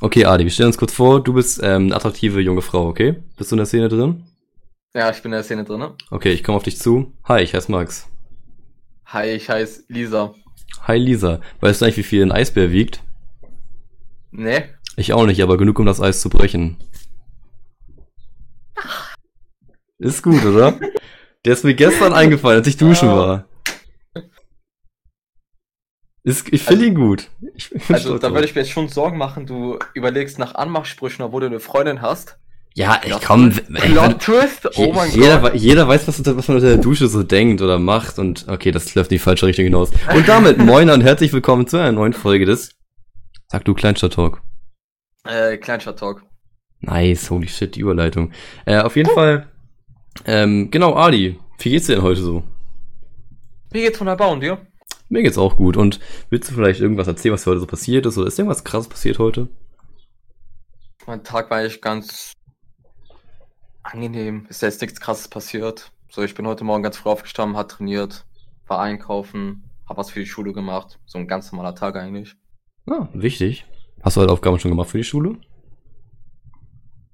Okay, Adi, wir stellen uns kurz vor, du bist ähm, eine attraktive junge Frau, okay? Bist du in der Szene drin? Ja, ich bin in der Szene drin. Ne? Okay, ich komme auf dich zu. Hi, ich heiße Max. Hi, ich heiße Lisa. Hi Lisa, weißt du eigentlich, wie viel ein Eisbär wiegt? Nee. Ich auch nicht, aber genug, um das Eis zu brechen. Ist gut, oder? Der ist mir gestern eingefallen, als ich duschen war. Ist, ich finde Also- ihn gut. Also, da würde ich mir jetzt schon Sorgen machen, du überlegst nach Anmachsprüchen, obwohl du eine Freundin hast. Ja, ich komm. Plot Twist, oh mein jeder, Gott. jeder weiß, was, was man unter der Dusche so denkt oder macht und okay, das läuft in die falsche Richtung hinaus. Und damit moin und herzlich willkommen zu einer neuen Folge des Sag du Kleinstadt Talk. Äh, Kleinstadt Talk. Nice, holy shit, die Überleitung. Äh, auf jeden Fall, ähm, genau, Adi, wie geht's dir denn heute so? Wie geht's von der Bau und dir? Mir geht's auch gut und willst du vielleicht irgendwas erzählen, was heute so passiert ist oder ist irgendwas krasses passiert heute? Mein Tag war eigentlich ganz angenehm. Ist jetzt nichts krasses passiert. So, ich bin heute Morgen ganz früh aufgestanden, hat trainiert, war einkaufen, hab was für die Schule gemacht. So ein ganz normaler Tag eigentlich. Ah, wichtig. Hast du heute Aufgaben schon gemacht für die Schule?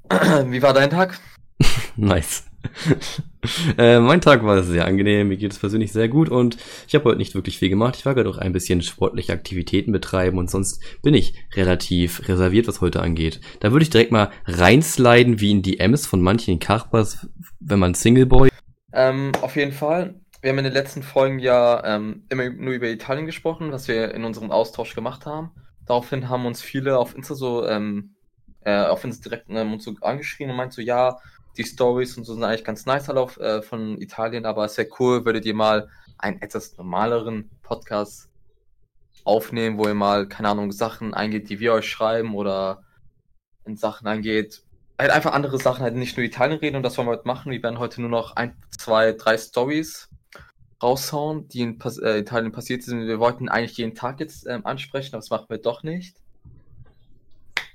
Wie war dein Tag? Nice. äh, mein Tag war sehr angenehm, mir geht es persönlich sehr gut und ich habe heute nicht wirklich viel gemacht. Ich war gerade auch ein bisschen sportliche Aktivitäten betreiben und sonst bin ich relativ reserviert, was heute angeht. Da würde ich direkt mal reinsliden wie in die Ms von manchen Karpers, wenn man Singleboy. Ähm, auf jeden Fall. Wir haben in den letzten Folgen ja ähm, immer nur über Italien gesprochen, was wir in unserem Austausch gemacht haben. Daraufhin haben uns viele auf Insta so, ähm, äh, auf Insta direkt ähm, uns so angeschrien und meint so, ja, die Stories und so sind eigentlich ganz nice alle auf, äh, von Italien, aber es wäre cool, würdet ihr mal einen etwas normaleren Podcast aufnehmen, wo ihr mal, keine Ahnung, Sachen eingeht, die wir euch schreiben oder in Sachen eingeht, halt einfach andere Sachen, halt nicht nur Italien reden und das wollen wir heute machen. Wir werden heute nur noch ein, zwei, drei Stories raushauen, die in Pas äh, Italien passiert sind. Wir wollten eigentlich jeden Tag jetzt ähm, ansprechen, aber das machen wir doch nicht.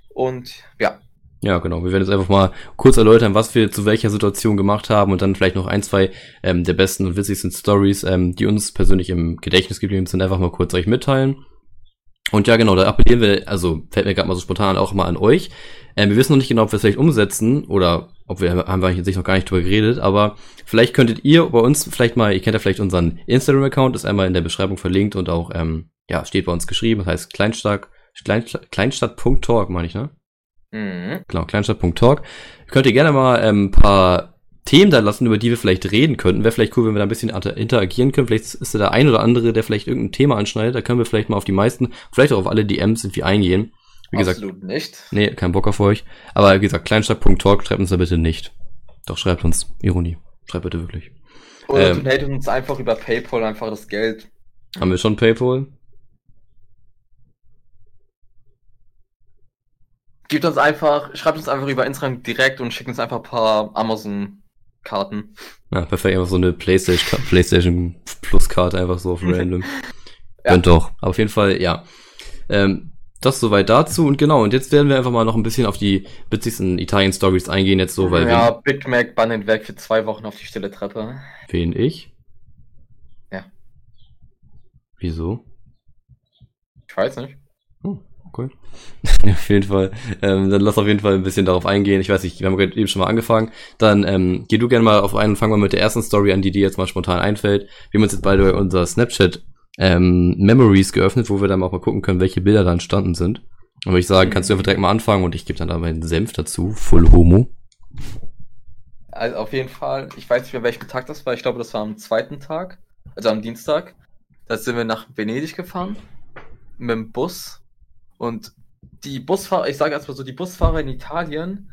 Und ja, Ja, genau. Wir werden jetzt einfach mal kurz erläutern, was wir zu welcher Situation gemacht haben und dann vielleicht noch ein, zwei ähm, der besten und witzigsten Stories, ähm, die uns persönlich im Gedächtnis geblieben sind, einfach mal kurz euch mitteilen. Und ja, genau, da appellieren wir, also fällt mir gerade mal so spontan auch mal an euch. Ähm, wir wissen noch nicht genau, ob wir es vielleicht umsetzen oder ob wir, haben wir eigentlich noch gar nicht drüber geredet, aber vielleicht könntet ihr bei uns vielleicht mal, ihr kennt ja vielleicht unseren Instagram-Account, ist einmal in der Beschreibung verlinkt und auch, ähm, ja, steht bei uns geschrieben, das heißt Kleinstadt, Kleinstadt, Kleinstadt.talk, meine ich, ne? Mhm. Genau, kleinstadt.talk. Könnt ihr gerne mal ähm, ein paar Themen da lassen, über die wir vielleicht reden könnten. Wäre vielleicht cool, wenn wir da ein bisschen inter- interagieren können. Vielleicht ist da der ein oder andere, der vielleicht irgendein Thema anschneidet. Da können wir vielleicht mal auf die meisten, vielleicht auch auf alle DMs irgendwie eingehen. Wie gesagt, absolut nicht. nee, kein Bock auf euch. Aber wie gesagt, kleinstadt.talk, schreibt uns da bitte nicht. Doch, schreibt uns. Ironie. Schreibt bitte wirklich. Oder Ähm. uns einfach über PayPal einfach das Geld. Haben wir schon Paypal? Gebt uns einfach, schreibt uns einfach über Instagram direkt und schickt uns einfach ein paar Amazon-Karten. Ja, perfekt. Einfach so eine PlayStation, PlayStation Plus Karte einfach so auf random. Ja. Könnt doch. Aber auf jeden Fall, ja. Ähm, das soweit dazu und genau. Und jetzt werden wir einfach mal noch ein bisschen auf die witzigsten Italien-Stories eingehen jetzt so, weil ja, Big Mac bannen weg für zwei Wochen auf die stille Treppe. wen, wen ich? Ja. Wieso? Ich weiß nicht. Ja, auf jeden Fall. Ähm, dann lass auf jeden Fall ein bisschen darauf eingehen. Ich weiß nicht, wir haben gerade eben schon mal angefangen. Dann ähm, geh du gerne mal auf einen und fangen wir mit der ersten Story an, die dir jetzt mal spontan einfällt. Wir haben uns jetzt beide unser Snapchat ähm, Memories geöffnet, wo wir dann auch mal gucken können, welche Bilder da entstanden sind. Und würde ich sagen, kannst du einfach direkt mal anfangen und ich gebe dann da meinen Senf dazu. Full Homo. Also auf jeden Fall, ich weiß nicht mehr, welchen Tag das war. Ich glaube, das war am zweiten Tag, also am Dienstag. Da sind wir nach Venedig gefahren mit dem Bus. Und die Busfahrer, ich sage erstmal so, die Busfahrer in Italien,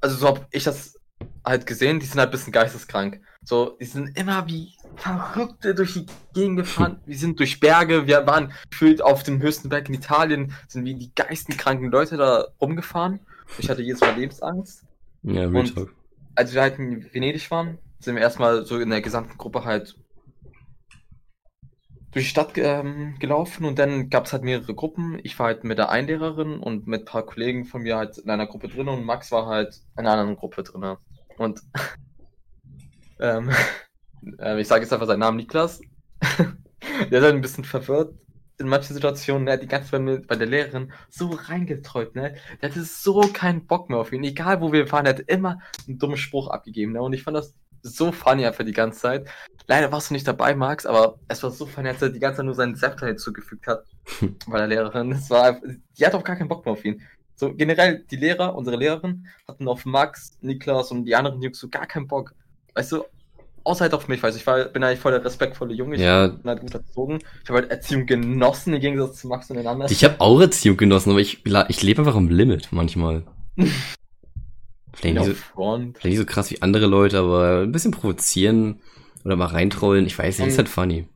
also so habe ich das halt gesehen, die sind halt ein bisschen geisteskrank. So, die sind immer wie Verrückte durch die Gegend gefahren. Wir sind durch Berge, wir waren gefühlt auf dem höchsten Berg in Italien, sind wie die geisteskranken Leute da rumgefahren. Ich hatte jedes Mal Lebensangst Ja, Und- Talk. als wir halt in Venedig waren, sind wir erstmal so in der gesamten Gruppe halt durch die Stadt ähm, gelaufen und dann gab es halt mehrere Gruppen. Ich war halt mit der Einlehrerin und mit ein paar Kollegen von mir halt in einer Gruppe drin und Max war halt in einer anderen Gruppe drin. Und ähm, äh, ich sage jetzt einfach seinen Namen, Niklas. der ist halt ein bisschen verwirrt. in manchen Situationen, ne, die ganze Zeit bei der Lehrerin so reingetreut, ne? Der hatte so keinen Bock mehr auf ihn. Egal wo wir waren, der hat immer einen dummen Spruch abgegeben, ne? Und ich fand das so funny einfach die ganze Zeit. Leider warst du nicht dabei, Max, aber es war so funny, als er die ganze Zeit nur seinen Zepter hinzugefügt hat bei der Lehrerin. Es war, die hat auch gar keinen Bock mehr auf ihn. So generell, die Lehrer, unsere Lehrerin, hatten auf Max, Niklas und die anderen Jungs so gar keinen Bock. Weißt du, außer halt auf mich, weißt du, ich war, bin eigentlich voll der respektvolle Junge, ich Ja. bin halt gut erzogen. Ich habe halt Erziehung genossen, im Gegensatz zu Max und den anderen. Ich habe auch Erziehung genossen, aber ich, ich lebe einfach am Limit manchmal. Vielleicht nicht, so, vielleicht nicht so krass wie andere Leute, aber ein bisschen provozieren oder mal reintrollen, ich weiß nicht, ist halt funny.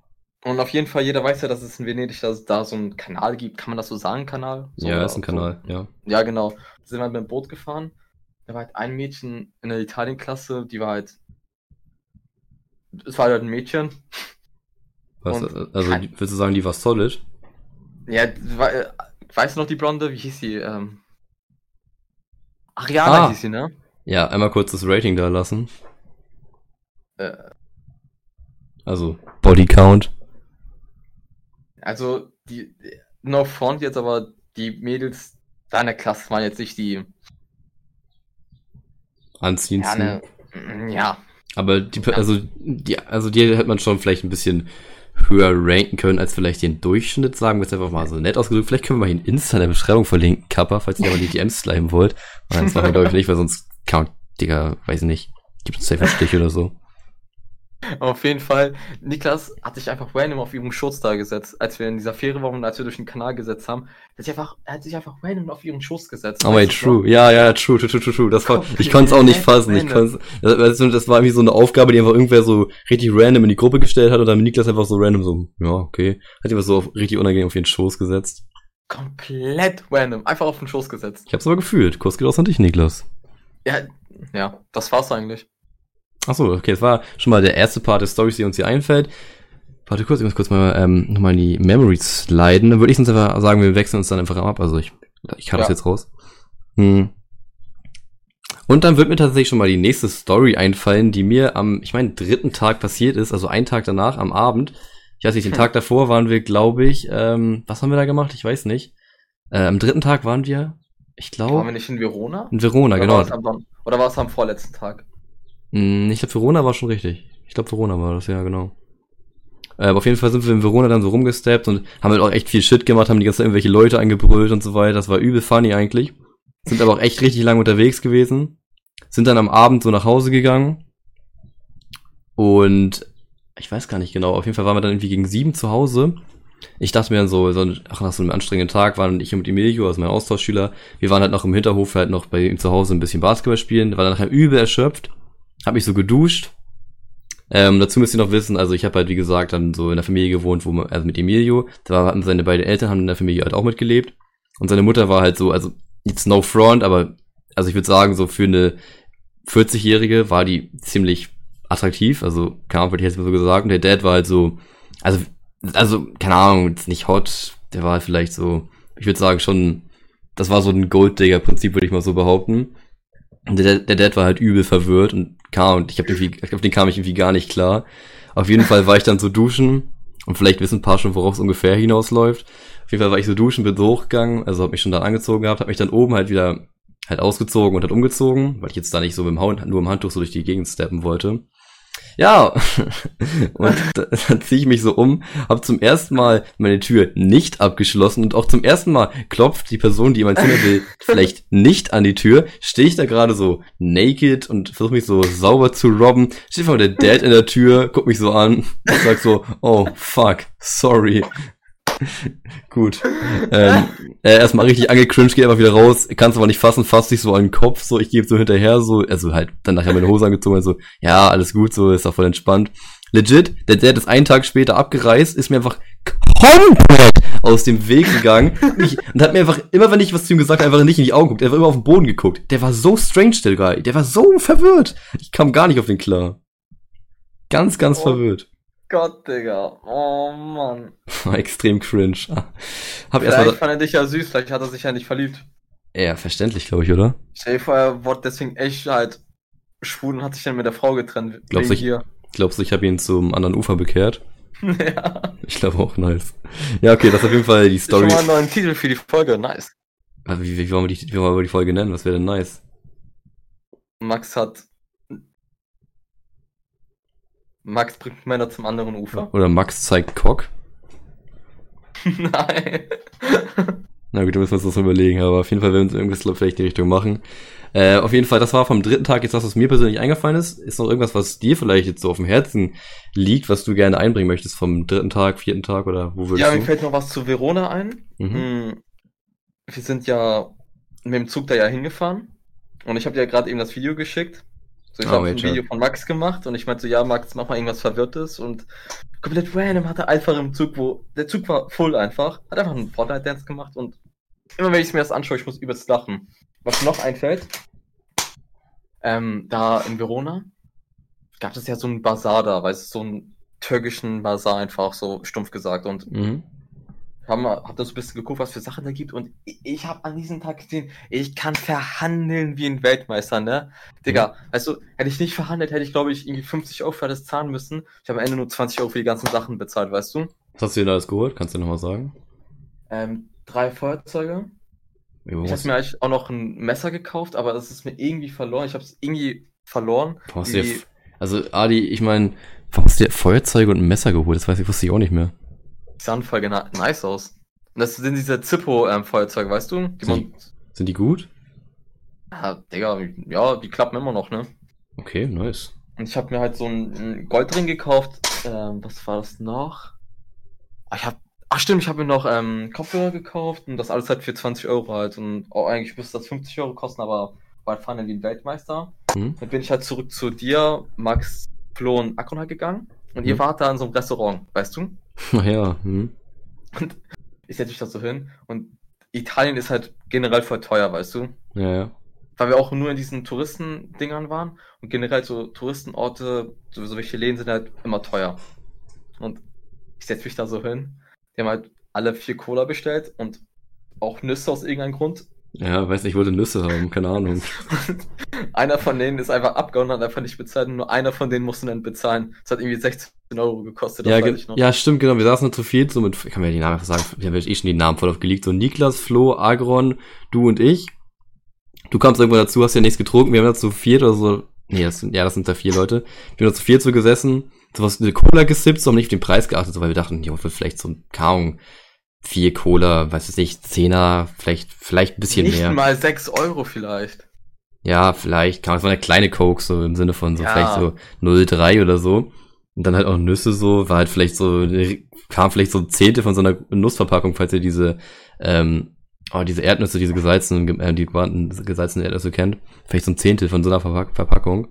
Und auf jeden Fall, jeder weiß ja, dass es in Venedig dass da so einen Kanal gibt. Kann man das so sagen, Kanal? So, ja, ist ein so? Kanal, ja. Ja, genau. Sind wir mit dem Boot gefahren. Da war halt ein Mädchen in der Italienklasse, die war halt. Es war halt ein Mädchen. Was, Und also, kein- willst du sagen, die war solid? Ja, war, äh, weißt du noch die Blonde? Wie hieß sie? Ähm, Ariana Ah. hieß sie, ne? Ja, einmal kurz das Rating da lassen. Äh, Also, Body Count. also, die. No front jetzt, aber die Mädels deiner Klasse waren jetzt nicht die. Anziehen. Ja, ne, ja, Aber die, also, die, also die hätte man schon vielleicht ein bisschen höher ranken können als vielleicht den Durchschnitt, sagen wir es einfach mal so nett ausgedrückt. Vielleicht können wir mal in Insta in der Beschreibung verlinken, Kappa, falls ihr aber die DMs sliden wollt. Nein, das machen wir glaube ich nicht, weil sonst Count, Digga, weiß nicht, gibt es safe einen Stich oder so. Auf jeden Fall, Niklas hat sich einfach random auf ihren Schoß da gesetzt, als wir in dieser Fähre waren und als wir durch den Kanal gesetzt haben. Er hat sich einfach, er hat sich einfach random auf ihren Schoß gesetzt. Oh Weißt du true. Ja, ja, true, true, true, true. Das war, ich konnte es auch nicht fassen. Ich konnte das, das war irgendwie so eine Aufgabe, die einfach irgendwer so richtig random in die Gruppe gestellt hat und dann Niklas einfach so random so, ja, okay. Hat einfach so auf, richtig unangenehm auf ihren Schoß gesetzt. Komplett random, einfach auf den Schoß gesetzt. Ich hab's aber gefühlt. Kurs geht aus an dich, Niklas. Ja, ja, das war's eigentlich. Achso, okay, das war schon mal der erste Part der Stories, die uns hier einfällt. Warte kurz, ich muss kurz mal ähm, nochmal in die Memories sliden. Dann würde ich sonst einfach sagen, wir wechseln uns dann einfach ab. Also ich, ich kann das Ja. jetzt raus. Hm. Und dann wird mir tatsächlich schon mal die nächste Story einfallen, die mir am, ich meine, dritten Tag passiert ist, also einen Tag danach, am Abend. Ich weiß nicht, den Hm. Tag davor waren wir, glaube ich, ähm, was haben wir da gemacht? Ich weiß nicht. Äh, am dritten Tag waren wir, ich Waren glaube, wir nicht in Verona? in Verona, Oder genau. War am, oder war es am vorletzten Tag? Hm, Ich glaube, Verona war schon richtig. Ich glaube, Verona war das, ja, genau. Aber auf jeden Fall sind wir in Verona dann so rumgesteppt und haben halt auch echt viel Shit gemacht, haben die ganze Zeit irgendwelche Leute angebrüllt und so weiter. Das war übel funny eigentlich. Sind aber auch echt richtig lang unterwegs gewesen. Sind dann am Abend so nach Hause gegangen. Und ich weiß gar nicht genau. Auf jeden Fall waren wir dann irgendwie gegen sieben zu Hause. Ich dachte mir dann so, so ach, nach so einem anstrengenden Tag waren ich mit Emilio, also mein Austauschschüler, wir waren halt noch im Hinterhof halt noch bei ihm zu Hause ein bisschen Basketball spielen, war dann nachher übel erschöpft, hab mich so geduscht. Ähm, dazu müsst ihr noch wissen, also ich habe halt wie gesagt dann so in der Familie gewohnt, wo man, also mit Emilio, da hatten seine beiden Eltern haben in der Familie halt auch mitgelebt und seine Mutter war halt so, also jetzt no front, aber also ich würde sagen so für eine 40-Jährige war die ziemlich attraktiv, also keine Ahnung, hätte ich jetzt mal so gesagt und der Dad war halt so, also also keine Ahnung, jetzt nicht hot, der war halt vielleicht so, ich würde sagen schon, das war so ein Golddigger-Prinzip, würde ich mal so behaupten. Der, der Dad war halt übel verwirrt und kam, und ich hab irgendwie, auf den kam ich irgendwie gar nicht klar. Auf jeden Fall war ich dann so duschen und vielleicht wissen ein paar schon, worauf es ungefähr hinausläuft. Auf jeden Fall war ich so duschen, bin so hochgegangen, also hab mich schon da angezogen gehabt, hab mich dann oben halt wieder halt ausgezogen und halt umgezogen, weil ich jetzt da nicht so mit dem Hand, nur im Handtuch so durch die Gegend steppen wollte. Ja, und da- dann ziehe ich mich so um, habe zum ersten Mal meine Tür nicht abgeschlossen und auch zum ersten Mal klopft die Person, die in mein Zimmer will, vielleicht nicht an die Tür. Stehe ich da gerade so naked und versuche mich so sauber zu robben. Steht vor der Dad in der Tür, guckt mich so an und sagt so, oh fuck, sorry. Gut. Ähm, äh, erstmal richtig angecringed, geht einfach wieder raus, kannst aber nicht fassen, fasst sich so an den Kopf, so, ich gebe so hinterher, so, also halt dann nachher meine Hose angezogen und so, ja, alles gut, so, ist auch voll entspannt. Legit, der Dad ist einen Tag später abgereist, ist mir einfach komplett aus dem Weg gegangen ich, und hat mir einfach, immer wenn ich was zu ihm gesagt habe, einfach nicht in die Augen geguckt, er war immer auf den Boden geguckt. Der war so strange, der Guy, der war so verwirrt. Ich kam gar nicht auf den klar. Ganz, ganz Oh. verwirrt. Gott, Digga. Oh Mann. War extrem cringe. Hab Vielleicht erstmal, fand er dich ja süß, vielleicht hat er sich ja nicht verliebt. ja, verständlich, glaube ich, oder? Stell dir vor, er wurde deswegen echt halt schwul und hat sich dann mit der Frau getrennt. Glaubst du, hier. Glaubst du, ich habe ihn zum anderen Ufer bekehrt? ja. Ich glaube auch nice. Ja, okay, das ist auf jeden Fall die Story. Schon mal einen neuen Titel für die Folge, nice. Wie, wie, wie, wollen wir die, wie wollen wir die Folge nennen? Was wäre denn nice? Max hat. Max bringt Männer zum anderen Ufer. Oder Max zeigt Cock? Nein. Na gut, da müssen wir uns das überlegen, aber auf jeden Fall werden wir irgendwas glaub, vielleicht in die Richtung machen. Äh, auf jeden Fall, das war vom dritten Tag jetzt das, was mir persönlich eingefallen ist. Ist noch irgendwas, was dir vielleicht jetzt so auf dem Herzen liegt, was du gerne einbringen möchtest vom dritten Tag, vierten Tag oder wo würdest Ja, mir du? fällt noch was zu Verona ein. Mhm. Hm, Wir sind ja mit dem Zug da ja hingefahren. Und ich habe dir ja gerade eben das Video geschickt. So, ich Oh, habe ein. Video von Max gemacht und ich meinte so, ja, Max, mach mal irgendwas Verwirrtes. Und komplett random hat er einfach im Zug, wo der Zug war voll einfach, hat einfach einen Fortnite-Dance gemacht und immer wenn ich mir das anschaue, ich muss übelst lachen. Was mir noch einfällt, ähm, da in Verona gab es ja so einen Bazar da, weißt du, so einen türkischen Bazar einfach, so stumpf gesagt. Und Mhm. Haben hab da so ein bisschen geguckt, was für Sachen da gibt und ich, ich habe an diesem Tag gesehen, ich kann verhandeln wie ein Weltmeister, ne? Digga, weißt du, hätte ich nicht verhandelt, hätte ich glaube ich irgendwie 50 Euro für das zahlen müssen. Ich habe am Ende nur 20 Euro für die ganzen Sachen bezahlt, weißt du? Was hast du dir da alles geholt? Kannst du nochmal sagen? Ähm, drei Feuerzeuge. Jo, Ich habe mir eigentlich auch noch ein Messer gekauft, aber das ist mir irgendwie verloren. Ich habe es irgendwie verloren. dir, Die- also Adi, ich meine, warum hast du dir Feuerzeuge und ein Messer geholt? Das weiß ich, wusste ich auch nicht mehr. Die sahen voll nice aus. Und das sind diese Zippo-Feuerzeuge, weißt du? Die man, Sind die gut? ja, Digga, ja, die klappen immer noch, ne? Okay, nice. Und ich habe mir halt so einen, Goldring gekauft. Ähm, was war das noch? Ah, ich hab, ach stimmt, ich habe mir noch ähm, Kopfhörer gekauft und das alles halt für 20 Euro halt. Und oh, eigentlich müsste das 50 Euro kosten, aber halt fahren wie ein Weltmeister. Hm? Dann bin ich halt zurück zu dir, Max, Flo und Akron halt gegangen. Und ihr Mhm. wart da in so einem Restaurant, weißt du? Naja, hm. Und ich setze mich da so hin. Und Italien ist halt generell voll teuer, weißt du? Ja, ja. weil wir auch nur in diesen Touristendingern waren und generell so Touristenorte, so welche Läden sind halt immer teuer. Und ich setze mich da so hin. Die haben halt alle vier Cola bestellt und auch Nüsse aus irgendeinem Grund. Ja, weiß nicht, ich wollte Nüsse haben, keine Ahnung. Einer von denen ist einfach abgehauen und hat einfach nicht bezahlt und nur einer von denen musste dann bezahlen. Das hat irgendwie 16 Euro gekostet, das Ja, weiß ge- ich noch. ja, stimmt, genau. Wir saßen da zu viel, so mit, ich kann mir die Namen einfach sagen, ich habe eh schon die Namen voll aufgelegt. So Niklas, Flo, Agron, du und ich. Du kamst irgendwann dazu, hast ja nichts getrunken. Wir haben da zu viert oder so. Nee, das sind, ja, das sind da vier Leute. Wir haben da zu viert so gesessen, so was, eine Cola gesippt, so haben nicht auf den Preis geachtet, so, weil wir dachten, jo, wird vielleicht so, keine Ahnung, vier Cola, weiß ich nicht, Zehner, vielleicht, vielleicht ein bisschen Nicht mehr. mal 6 Euro vielleicht. Ja, vielleicht, kann man, es war eine kleine Coke, so im Sinne von so Ja. vielleicht so 0,3 oder so. Und dann halt auch Nüsse so, war halt vielleicht so, kam vielleicht so ein Zehntel von so einer Nussverpackung, falls ihr diese, ähm, oh, diese Erdnüsse, diese gesalzenen, äh, die gesalzenen Erdnüsse kennt. Vielleicht so ein Zehntel von so einer Verpack Verpackung.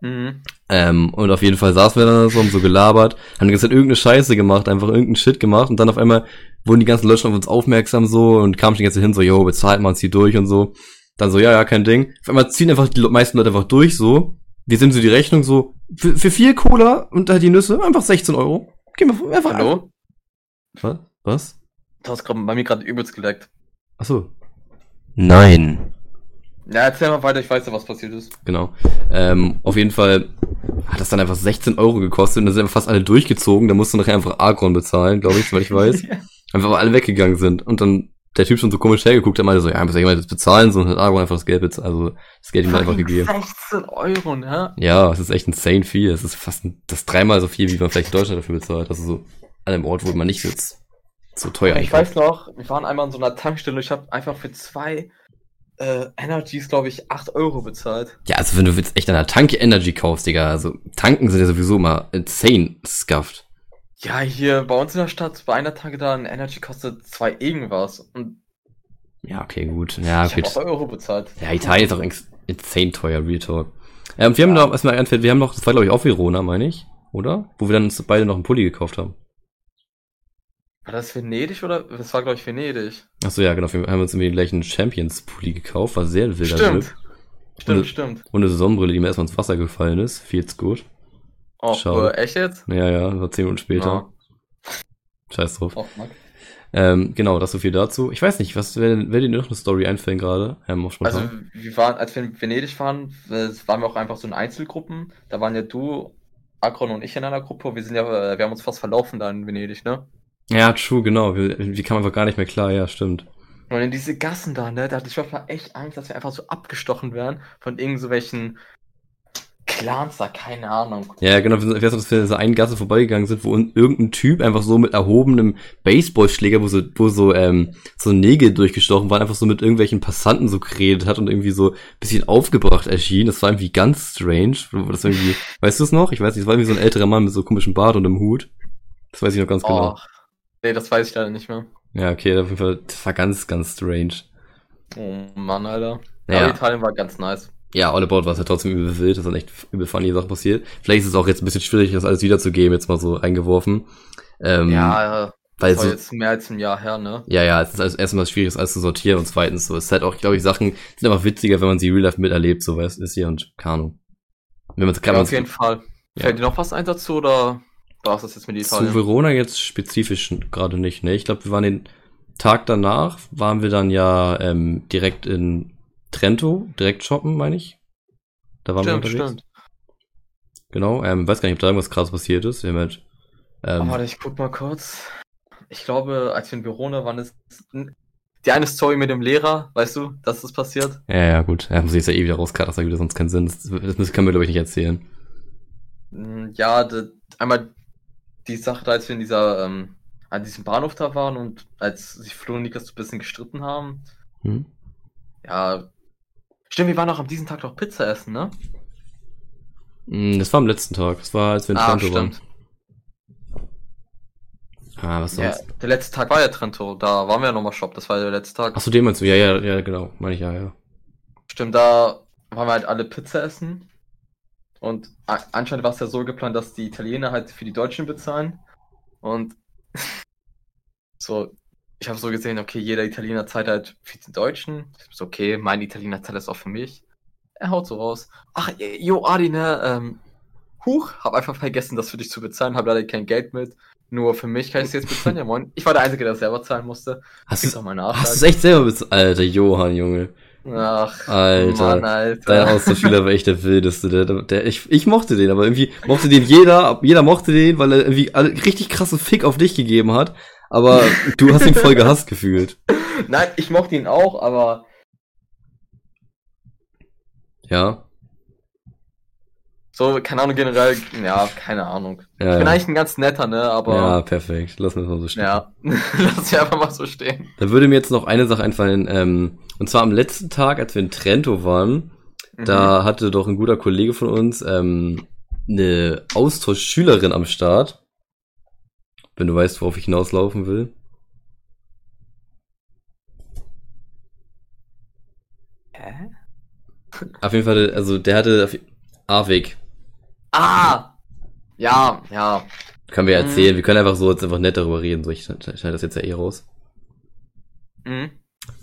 Mhm. Ähm, und auf jeden Fall saßen wir dann so, haben so gelabert, haben die ganze Zeit irgendeine Scheiße gemacht, einfach irgendeinen Shit gemacht und dann auf einmal wurden die ganzen Leute schon auf uns aufmerksam so und kamen schon die ganze Zeit hin so, yo, bezahlt mal, zieh durch und so. Dann so, ja, ja, kein Ding. Auf einmal ziehen einfach die meisten Leute einfach durch so. Wir sind so die Rechnung so, für, für vier Cola und halt die Nüsse, einfach 16 Euro. Gehen wir einfach. Hallo? Was? Was? Du hast bei mir gerade übelst geleckt. Ach so. Nein. Ja, erzähl mal weiter, ich weiß ja, was passiert ist. Genau. Ähm, auf jeden Fall hat das dann einfach 16 Euro gekostet und dann sind einfach fast alle durchgezogen. Da musst du nachher einfach Agron bezahlen, glaube ich, soweit ich weiß. Einfach weil alle weggegangen sind. Und dann der Typ schon so komisch hergeguckt, der meinte so, ja, muss ja jemand das bezahlen, so und hat Agron einfach das Geld bezahlt, also das Geld ihm einfach gegeben. 16 Euro, ne? Ja, es ist echt insane viel. Es ist fast ein- das dreimal so viel, wie man vielleicht in Deutschland dafür bezahlt. Also so an einem Ort, wo man nicht sitzt. So teuer. Ich weiß noch, wir waren einmal in so einer Tankstelle ich habe einfach für zwei äh, Energies, glaube ich, 8 Euro bezahlt. Ja, also wenn du jetzt echt an der Tanke Energy kaufst, Digga, also tanken sind ja sowieso immer insane scuffed. Ja, hier bei uns in der Stadt, bei einer Tanke da, ein Energy kostet zwei irgendwas. Und Ja, okay, gut. Ja, ich 8 Euro bezahlt. Ja, Italien ist auch ins- insane teuer, Real Talk. Und wir haben Ja. noch, was mir einfällt, wir haben noch, das war glaube ich auch Verona, meine ich, oder? Wo wir dann uns beide noch einen Pulli gekauft haben. War das Venedig oder? Das war, glaube ich, Venedig. Achso, ja, genau, wir haben uns irgendwie den gleichen Champions-Pulli gekauft, war sehr wilder Stimmt. Trip. Stimmt, Und- stimmt. Und eine Sonnenbrille, die mir erstmal ins Wasser gefallen ist. Feels gut. Oh, Schau. äh, echt jetzt? Ja, ja, war zehn Minuten später. Scheiß drauf. Max. Ähm, genau, das so viel dazu. Ich weiß nicht, was wäre wär dir noch eine Story einfällen gerade? Ähm, Also, wir waren, als wir in Venedig waren, äh, waren wir auch einfach so in Einzelgruppen. Da waren ja du, Akron und ich in einer Gruppe. Wir sind ja, äh, wir haben uns fast verlaufen da in Venedig, ne? Ja, true, genau. Wie, wie kam einfach gar nicht mehr klar, ja, stimmt. Und in diese Gassen da, ne, da hatte ich manchmal echt Angst, dass wir einfach so abgestochen werden von irgendwelchen Clans da, keine Ahnung. Ja, genau, wir sind dass wir so einen Gasse vorbeigegangen sind, wo irgendein Typ einfach so mit erhobenem Baseballschläger, wo so, wo so, ähm, so Nägel durchgestochen waren, einfach so mit irgendwelchen Passanten so geredet hat und irgendwie so ein bisschen aufgebracht erschien. Das war irgendwie ganz strange. Das irgendwie, weißt du es noch? Ich weiß nicht, das war irgendwie so ein älterer Mann mit so komischem Bart und einem Hut. Das weiß ich noch ganz oh. genau. Nee, das weiß ich leider nicht mehr. Ja, okay, auf jeden Fall, das war ganz, ganz strange. Oh Mann, Alter. Ja, ja. Italien war ganz nice. Ja, all about war es ja trotzdem übel wild, das sind echt übel funny Sachen passiert. Vielleicht ist es auch jetzt ein bisschen schwierig, das alles wiederzugeben, jetzt mal so reingeworfen. Ähm, ja, weil das war so, jetzt mehr als ein Jahr her, ne? Ja, ja, es ist also erstmal schwierig, das alles zu sortieren und zweitens so, es ist halt auch, glaube ich, Sachen sind einfach witziger, wenn man sie real life miterlebt, so weißt ist hier und keine Wenn man ja, auf jeden Fall. Ja. Fällt dir noch was ein dazu oder war es das jetzt mit Italien? Zu Verona jetzt spezifisch gerade nicht, ne? Ich glaube, wir waren den Tag danach, waren wir dann ja ähm, direkt in Trento, direkt shoppen, meine ich. Da waren stimmt, wir unterwegs. Stimmt. Genau, ähm, weiß gar nicht, ob da irgendwas krass passiert ist. Wir haben halt, ähm, oh, warte, ich guck mal kurz. Ich glaube, als wir in Verona waren, ist die eine Story mit dem Lehrer, weißt du, dass das passiert? Ja, ja, gut. Er muss sich ja eh wieder rauskarten, das hat wieder sonst keinen Sinn. Das, das können wir, glaube ich, nicht erzählen. Mm, ja, de, einmal die Sache, als wir in dieser, ähm, an diesem Bahnhof da waren und als sich Flo und Nikas so ein bisschen gestritten haben. Hm. Ja, Stimmt, wir waren auch am diesem Tag noch Pizza essen, ne? Mm, das war am letzten Tag. Das war, als wir in ah, Trento waren. Ah, was sonst? Ja, der letzte Tag war ja Trento. Da waren wir ja nochmal Shop. Das war der letzte Tag. Achso, den meinst du? Ja, ja, ja, genau. Meine ich ja, ja. Stimmt, da waren wir halt alle Pizza essen. Und anscheinend war es ja so geplant, dass die Italiener halt für die Deutschen bezahlen. Und so, ich habe so gesehen, okay, jeder Italiener zahlt halt für den Deutschen. Ich so, okay, mein Italiener zahlt das auch für mich. Er haut so raus. Ach, jo, Adi, ne, ähm, huch, hab einfach vergessen, das für dich zu bezahlen, hab leider kein Geld mit. Nur für mich kann ich es jetzt bezahlen, ja moin. Ich war der Einzige, der es selber zahlen musste. Hast du es echt selber bezahlt? Alter, Johann, Junge. Ach, Alter. Mann, Alter. Dein Austauschschüler war echt der wildeste. Der, der, der, ich, ich mochte den, aber irgendwie mochte den jeder, jeder mochte den, weil er irgendwie richtig krasse Fick auf dich gegeben hat aber du hast ihn voll gehasst gefühlt. Nein, ich mochte ihn auch, aber. Ja. So, keine Ahnung, generell, ja, keine Ahnung. Ja, ich bin ja. eigentlich ein ganz netter, ne, aber. Ja, perfekt. Lass uns mal so stehen. Ja, lass sie einfach mal so stehen. Da würde mir jetzt noch eine Sache einfallen, ähm, und zwar am letzten Tag, als wir in Trento waren, mhm. da hatte doch ein guter Kollege von uns, ähm, eine Austauschschülerin am Start. Wenn du weißt, worauf ich hinauslaufen will. Hä? Auf jeden Fall, also der hatte Arvik. Ah! Ja, ja. Können wir erzählen. Mhm. Wir können einfach so jetzt einfach nett darüber reden. So, ich schneide das jetzt ja eh raus. Mhm.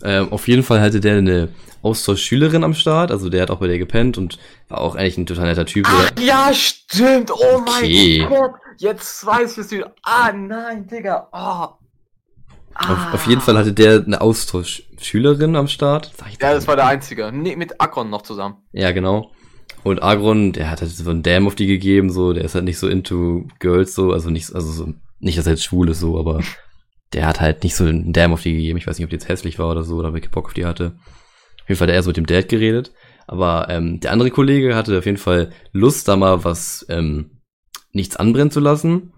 Ähm, auf jeden Fall hatte der eine Austauschschülerin am Start, also der hat auch bei der gepennt und war auch eigentlich ein total netter Typ. Ach, ja, stimmt. Oh okay. mein Gott. Jetzt weiß ich es wieder. Ah, nein, Digga. Oh. Ah. Auf, auf, jeden Fall hatte der eine Austauschschülerin am Start. ja, das war der einzige. Nee, mit Agron noch zusammen. Ja, genau. Und Agron, der hat halt so einen Damn auf die gegeben, so, der ist halt nicht so into Girls, so, also nicht, also so, nicht, dass er jetzt schwul ist, so, aber der hat halt nicht so einen Damn auf die gegeben. Ich weiß nicht, ob die jetzt hässlich war oder so, oder welche Bock auf die hatte. Auf jeden Fall hat er so mit dem Dad geredet. Aber ähm, der andere Kollege hatte auf jeden Fall Lust, da mal was ähm, nichts anbrennen zu lassen.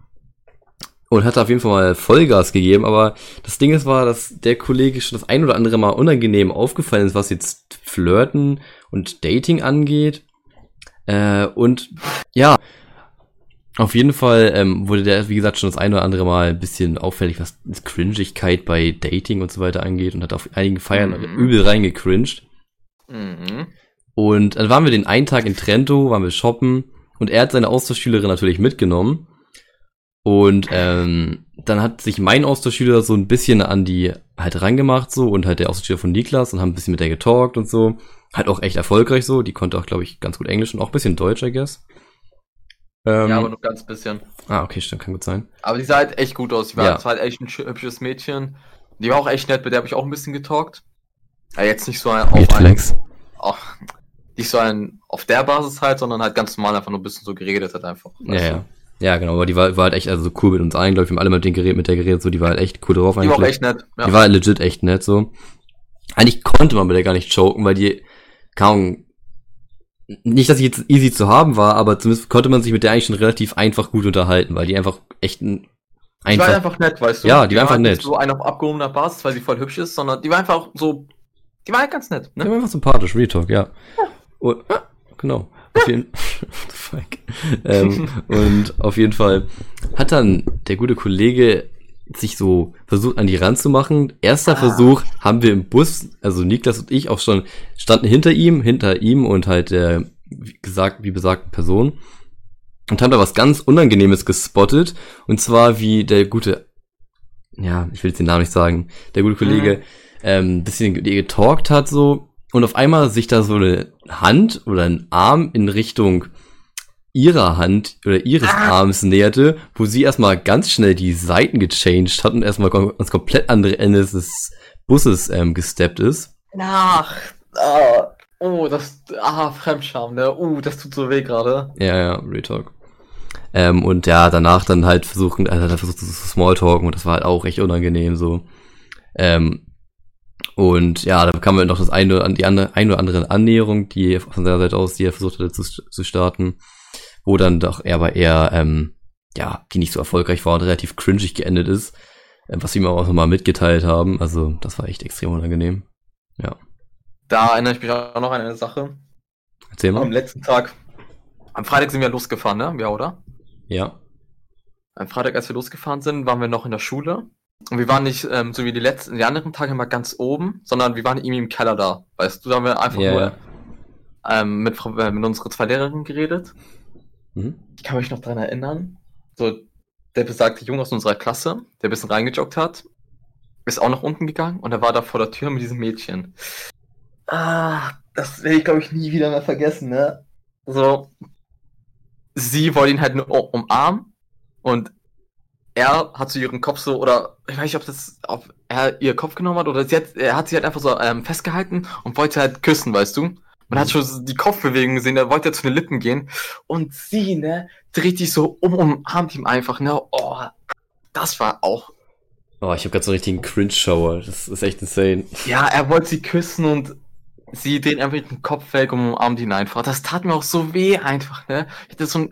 Und hat auf jeden Fall mal Vollgas gegeben, aber das Ding ist war, dass der Kollege schon das ein oder andere Mal unangenehm aufgefallen ist, was jetzt Flirten und Dating angeht. Äh, und ja, auf jeden Fall ähm, wurde der, wie gesagt, schon das ein oder andere Mal ein bisschen auffällig, was Cringigkeit bei Dating und so weiter angeht und hat auf einigen Feiern mhm. übel reingecringed. Mhm. Und dann waren wir den einen Tag in Trento, waren wir shoppen und er hat seine Austauschschülerin natürlich mitgenommen. Und ähm, dann hat sich mein Austauschschüler so ein bisschen an die halt rangemacht so und halt der Austauschschüler von Niklas und haben ein bisschen mit der getalkt und so. Halt auch echt erfolgreich so. Die konnte auch, glaube ich, ganz gut Englisch und auch ein bisschen Deutsch, I guess. Ähm, ja, aber nur ganz bisschen. Ah, okay, stimmt, kann gut sein. Aber die sah halt echt gut aus. Die war ja. halt echt ein hübsches Mädchen. Die war auch echt nett, mit der habe ich auch ein bisschen getalkt. Ja, jetzt nicht so ein, auf Flex. Oh, nicht so ein auf der Basis halt, sondern halt ganz normal einfach nur ein bisschen so geredet hat einfach. Ja, ja. Ja, genau, aber die war, war halt echt also so cool mit uns allen, glaube ich, wir haben alle mit, den geredet, mit der geredet, so, die war halt echt cool drauf Die war auch echt nett. Ja. Die war halt legit echt nett, so. Eigentlich konnte man mit der gar nicht joken, weil die, kaum, nicht, dass sie jetzt easy zu haben war, aber zumindest konnte man sich mit der eigentlich schon relativ einfach gut unterhalten, weil die einfach echt ein, die war einfach, einfach nett, weißt du? Ja, die war einfach nett. Nicht so eine auf abgehobener Basis, weil sie voll hübsch ist, sondern die war einfach so, die war halt ganz nett, die ne? war einfach sympathisch, Real Talk, ja. Und, ah, genau. Auf jeden, What the fuck. ähm, und auf jeden Fall hat dann der gute Kollege sich so versucht an die ranzumachen. Erster Ah. Versuch haben wir im Bus, also Niklas und ich auch schon standen hinter ihm, hinter ihm und halt der wie gesagt, wie besagten Person und haben da was ganz Unangenehmes gespottet und zwar wie der gute, ja, ich will jetzt den Namen nicht sagen, der gute Kollege ähm, bisschen getalkt hat so und auf einmal sich da so eine Hand oder ein Arm in Richtung ihrer Hand oder ihres Ah. Arms näherte, wo sie erstmal ganz schnell die Seiten gechanged hat und erstmal ans komplett andere Ende des Busses ähm, gesteppt ist. Ach, ah, oh, das, ah, Fremdscham, ne? Uh, das tut so weh gerade. Ja, ja, Real Talk. Ähm, und ja, danach dann halt versuchen, also hat er versucht zu Smalltalken und das war halt auch echt unangenehm so. Ähm, und ja, da kam halt noch das eine, die andere, eine oder andere Annäherung, die von seiner Seite aus, die er versucht hatte zu, zu starten, wo dann doch er aber eher, ähm, ja, die nicht so erfolgreich war und relativ cringig geendet ist, ähm, was wir ihm auch nochmal mitgeteilt haben. Also, das war echt extrem unangenehm. Da erinnere ich mich auch noch an eine Sache. Erzähl Am mal. letzten Tag, am Freitag sind wir losgefahren, ne? Ja, oder? Ja. Am Freitag, als wir losgefahren sind, waren wir noch in der Schule. Und wir waren nicht, ähm, so wie die letzten, die anderen Tage immer ganz oben, sondern wir waren irgendwie im Keller da. Weißt du, da haben wir einfach Ja, nur ja. ähm, mit, äh, mit unseren zwei Lehrerinnen geredet. Mhm. Ich kann mich noch dran erinnern. So, der besagte Junge aus unserer Klasse, der ein bisschen reingejoggt hat, ist auch nach unten gegangen und er war da vor der Tür mit diesem Mädchen. Ah, das werde ich, glaube ich, nie wieder mehr vergessen, ne? So, sie wollte ihn halt nur um- umarmen und er hat so ihren Kopf so, oder ich weiß nicht, ob das, ob er ihr Kopf genommen hat oder sie hat, er hat sie halt einfach so ähm, festgehalten und wollte halt küssen, weißt du? Man hat schon die Kopfbewegung gesehen, er wollte ja zu den Lippen gehen und sie, ne, dreht sich so um und umarmt ihn einfach, ne? Oh, das war auch. Oh, ich habe gerade so einen richtigen Cringe-Shower. Das ist echt insane. Ja, er wollte sie küssen und sie dreht einfach den Kopf weg und umarmt ihn einfach. Das tat mir auch so weh einfach, ne? Ich hatte so ein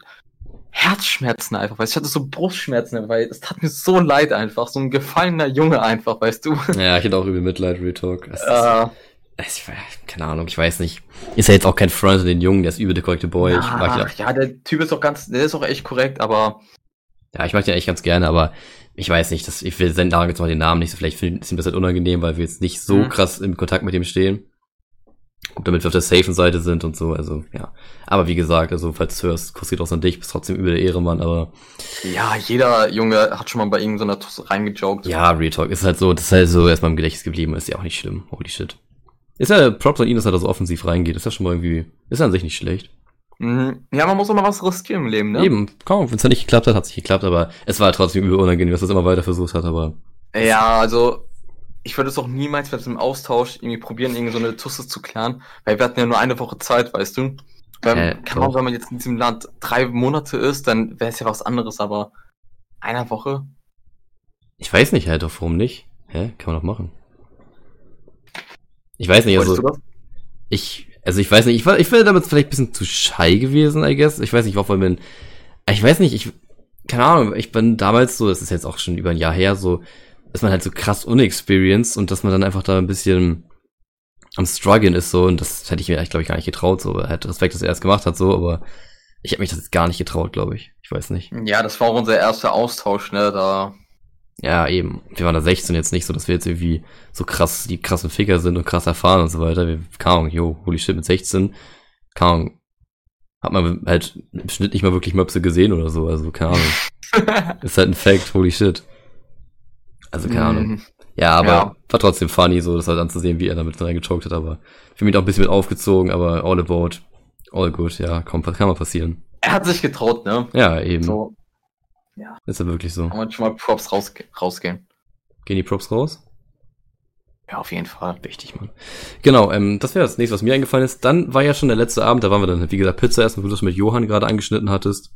Herzschmerzen einfach, weißt du? Ich hatte so Brustschmerzen, weil das tat mir so leid einfach. So ein gefallener Junge einfach, weißt du? Ja, ich hätte auch übel Mitleid, Real Talk. Es ist- Äh, Ich, keine Ahnung, ich weiß nicht. Ist ja jetzt auch kein Freund von den Jungen, der ist übel der korrekte Boy. Ich mag ja, ja, ja, der Typ ist auch ganz, der ist auch echt korrekt, aber ja, ich mag den echt ganz gerne, aber ich weiß nicht, dass, ich will sagen jetzt mal den Namen nicht so, vielleicht ist ihm das halt unangenehm, weil wir jetzt nicht so Mhm. krass im Kontakt mit ihm stehen. Und damit wir auf der safen Seite sind und so, also, ja. Aber wie gesagt, also, falls du hörst, Kuss geht auch an dich, bist trotzdem übel der Ehremann, aber ja, jeder Junge hat schon mal bei irgendeiner Tuss reingejoked. ja, Real Talk ist halt so, das ist halt so erstmal im Gedächtnis geblieben, ist ja auch nicht schlimm. Holy shit. Ist ja Props an ihn, dass er da so offensiv reingeht, ist ja schon mal irgendwie, ist ja an sich nicht schlecht. Mhm. Ja, man muss auch mal was riskieren im Leben, ne? Eben, kaum, wenn es halt nicht geklappt hat, hat es nicht geklappt, aber es war halt trotzdem übel unangenehm, dass er es immer weiter versucht hat, aber Ja, also ich würde es auch niemals mit dem Austausch irgendwie probieren, irgendwie so eine Tusse zu klären, weil wir hatten ja nur eine Woche Zeit, weißt du. Weil, Äh, kann man, wenn man jetzt in diesem Land drei Monate ist, dann wäre es ja was anderes, aber einer Woche? ich weiß nicht halt, warum nicht? Hä? Kann man doch machen. Ich weiß nicht, also du das? ich, also ich weiß nicht, ich war, ich wäre damit vielleicht ein bisschen zu shy gewesen, I guess. Ich weiß nicht, warum man, ich weiß nicht, ich, keine Ahnung, ich bin damals so, das ist jetzt auch schon über ein Jahr her, so, ist man halt so krass unexperienced und dass man dann einfach da ein bisschen am struggeln ist so und das hätte ich mir eigentlich, glaube ich, gar nicht getraut, so, hat Respekt, dass er es gemacht hat, so, aber ich habe mich das jetzt gar nicht getraut, glaube ich. Ich weiß nicht. Ja, das war auch unser erster Austausch, ne, da. Ja, eben. Wir waren da 16 jetzt nicht so, dass wir jetzt irgendwie so krass, die krassen Ficker sind und krass erfahren und so weiter. Wir, keine Ahnung, jo, holy shit, mit 16, keine Ahnung, hat man halt im Schnitt nicht mal wirklich Möpse gesehen oder so, also keine Ahnung. Ist halt ein Fact, holy shit. Also keine Ahnung. Mhm. Ja, aber Ja. war trotzdem funny, so das halt anzusehen, wie er damit reingechoked hat, aber für mich auch ein bisschen mit aufgezogen, aber all about, all good, ja, komm, kann mal passieren. Er hat sich getraut, ne? Ja, eben. So, Ist ja wirklich so. kann man schon mal Props rausge rausgehen. Gehen die Props raus? Ja, auf jeden Fall. Wichtig, Mann. Genau, ähm, das wäre das nächste, was mir eingefallen ist. Dann war ja schon der letzte Abend, da waren wir dann, wie gesagt, Pizza essen, wo du das mit Johann gerade angeschnitten hattest.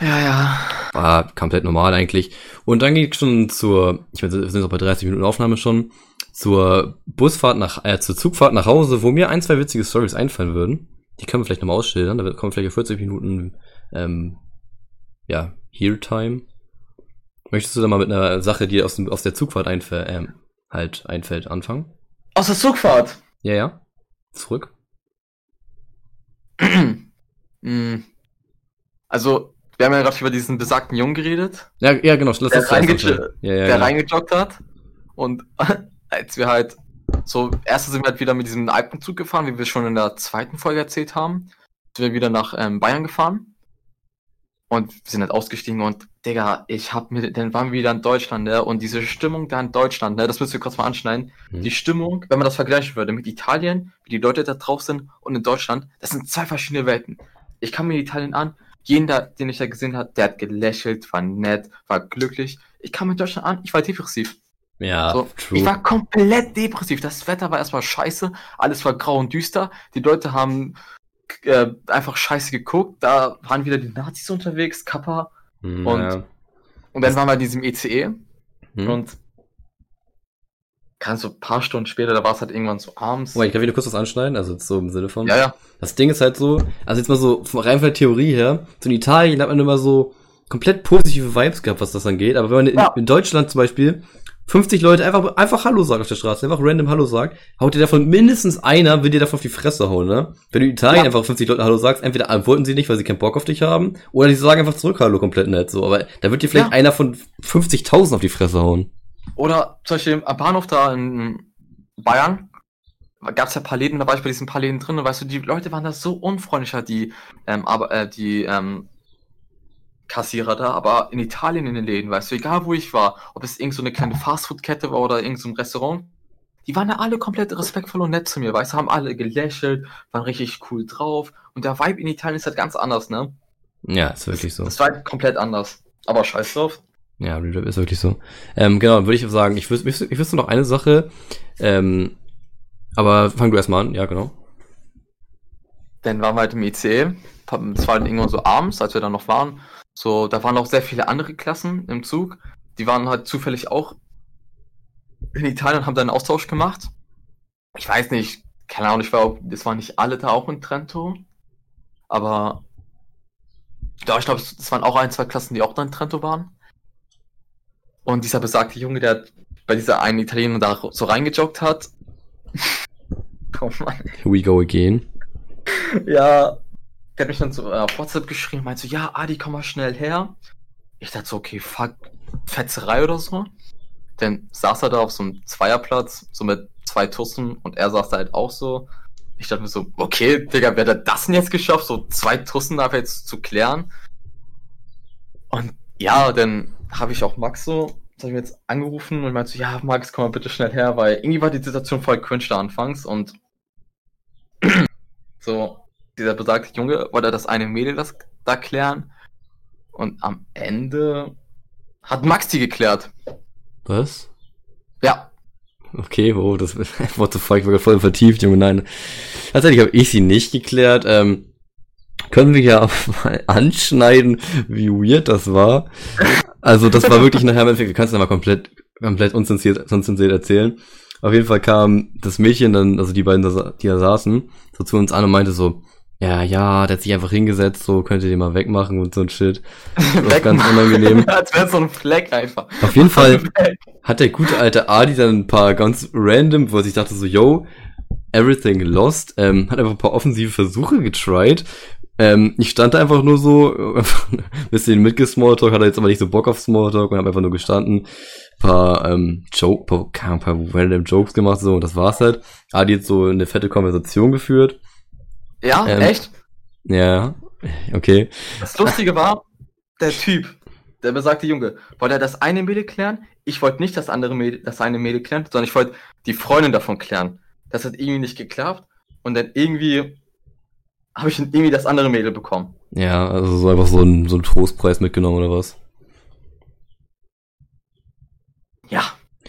Ja, ja. War komplett normal eigentlich. Und dann ging es schon zur, ich meine, wir sind noch bei 30 Minuten Aufnahme schon, zur Busfahrt nach, äh, zur Zugfahrt nach Hause, wo mir ein, zwei witzige Stories einfallen würden. Die können wir vielleicht nochmal ausschildern. Da kommen vielleicht auf 40 Minuten, ähm, ja, Here Time. Möchtest du da mal mit einer Sache, die aus, dem, aus der Zugfahrt einfällt, ähm, halt einfällt, anfangen? Aus der Zugfahrt? Ja, ja. Zurück. Hm. also, wir haben ja gerade über diesen besagten Jungen geredet. Ja, ja genau. Lass der reinge ja, ja, der genau. reingejoggt hat. Und als wir halt so, erst sind wir halt wieder mit diesem Alpenzug gefahren, wie wir schon in der zweiten Folge erzählt haben. Sind wir wieder nach ähm, Bayern gefahren. Und wir sind halt ausgestiegen und, Digga, ich hab mir, dann waren wir wieder in Deutschland, ne? Und diese Stimmung da in Deutschland, ne? Das müssen wir kurz mal anschneiden. Mhm. Die Stimmung, wenn man das vergleichen würde mit Italien, wie die Leute da drauf sind und in Deutschland, das sind zwei verschiedene Welten. Ich kam mir Italien an, jeder, den ich da gesehen habe, der hat gelächelt, war nett, war glücklich. Ich kam in Deutschland an, ich war depressiv. Ja, So, true. ich war komplett depressiv. Das Wetter war erstmal scheiße, alles war grau und düster. Die Leute haben äh, einfach scheiße geguckt. Da waren wieder die Nazis unterwegs, Kappa. Hm, und- ja. Und dann waren wir in diesem ECE Hm. und kannst so ein paar Stunden später, da war es halt irgendwann so abends. Wobei, ich kann wieder kurz was anschneiden, also so im Sinne von. ja, ja. Das Ding ist halt so, also jetzt mal so von rein von der Theorie her, so in Italien hat man immer so komplett positive Vibes gehabt, was das angeht, aber wenn man in, Ja. in Deutschland zum Beispiel 50 Leute einfach, einfach Hallo sagt auf der Straße, einfach random Hallo sagt, haut dir davon mindestens einer, will dir davon auf die Fresse hauen, ne? Wenn du in Italien Ja. einfach 50 Leute Hallo sagst, entweder antworten sie nicht, weil sie keinen Bock auf dich haben, oder die sagen einfach zurück Hallo komplett nett, so, aber da wird dir vielleicht Ja. einer von 50.000 auf die Fresse hauen. Oder zum Beispiel am Bahnhof da in Bayern gab es ja ein paar Läden, da war ich bei diesen paar Läden drin und weißt du, die Leute waren da so unfreundlicher, die, ähm, aber, äh, die, ähm, Kassierer da, aber in Italien in den Läden, weißt du, egal wo ich war, ob es irgend so eine kleine Fastfood-Kette war oder irgend so ein Restaurant, die waren da alle komplett respektvoll und nett zu mir, weißt du, haben alle gelächelt, waren richtig cool drauf und der Vibe in Italien ist halt ganz anders, ne? Ja, ist wirklich so. Das war halt komplett anders. Aber scheiß drauf. Ja, ist wirklich so. Ähm, genau, würde ich sagen, ich wüsste, ich wüsste noch eine Sache, ähm, aber fang du erstmal an, ja, genau. Dann waren wir halt im ICE. Es war halt irgendwann so abends, als wir dann noch waren. So, da waren auch sehr viele andere Klassen im Zug. Die waren halt zufällig auch in Italien und haben da einen Austausch gemacht. Ich weiß nicht, keine Ahnung, ich war, es waren nicht alle da auch in Trento. Aber ja, ich glaube, es waren auch ein, zwei Klassen, die auch da in Trento waren. Und dieser besagte Junge, der bei dieser einen Italienerin da so reingejoggt hat. oh Mann. Here we go again. Ja, der hat mich dann so äh, auf WhatsApp geschrieben, meinte so, ja, Adi, komm mal schnell her. Ich dachte so, okay, fuck, Fetzerei oder so. Dann saß er da auf so einem Zweierplatz, so mit zwei Tussen und er saß da halt auch so. Ich dachte mir so, okay, Digga, wer hat das denn jetzt geschafft, so zwei Tussen dafür jetzt zu klären? Und ja, dann habe ich auch Max so, das habe ich mir jetzt angerufen und meinte so, ja, Max, komm mal bitte schnell her, weil irgendwie war die Situation voll cringe da anfangs und so, dieser besagte Junge wollte das eine Mädel das da klären. Und am Ende hat Max die geklärt. Was? Ja. Okay, wo das what the fuck, ich war gerade voll vertieft, Junge, nein. Tatsächlich habe ich sie nicht geklärt. Ähm, können wir ja mal anschneiden, wie weird das war. Also das war wirklich nachher im Endeffekt, du kannst es mal komplett, komplett unzensiert, unzensiert erzählen. Auf jeden Fall kam das Mädchen dann, also die beiden, die da saßen, so zu uns an und meinte so, ja, ja, der hat sich einfach hingesetzt, so könnt ihr den mal wegmachen und so ein Shit. Das war ganz unangenehm. Als wäre so ein Fleck einfach. Auf jeden Fall hat der gute alte Adi dann ein paar ganz random, wo ich dachte so, yo, everything lost, ähm, hat einfach ein paar offensive Versuche getried. Ähm, ich stand da einfach nur so, ein bisschen mitgesmalltalk, hatte jetzt aber nicht so Bock auf Smalltalk und habe einfach nur gestanden, paar, ähm, Joke, paar, paar random Jokes gemacht, so, und das war's halt. Adi hat so eine fette Konversation geführt. Ja, Ähm, echt? Ja, okay. Das Lustige war, der Typ, der besagte Junge, wollte er das eine Mädel klären. Ich wollte nicht das andere Mädel, das eine Mädel klären, sondern ich wollte die Freundin davon klären. Das hat irgendwie nicht geklappt. Und dann irgendwie habe ich dann irgendwie das andere Mädel bekommen. Ja, also so einfach so ein, so ein Trostpreis mitgenommen oder was? Ja.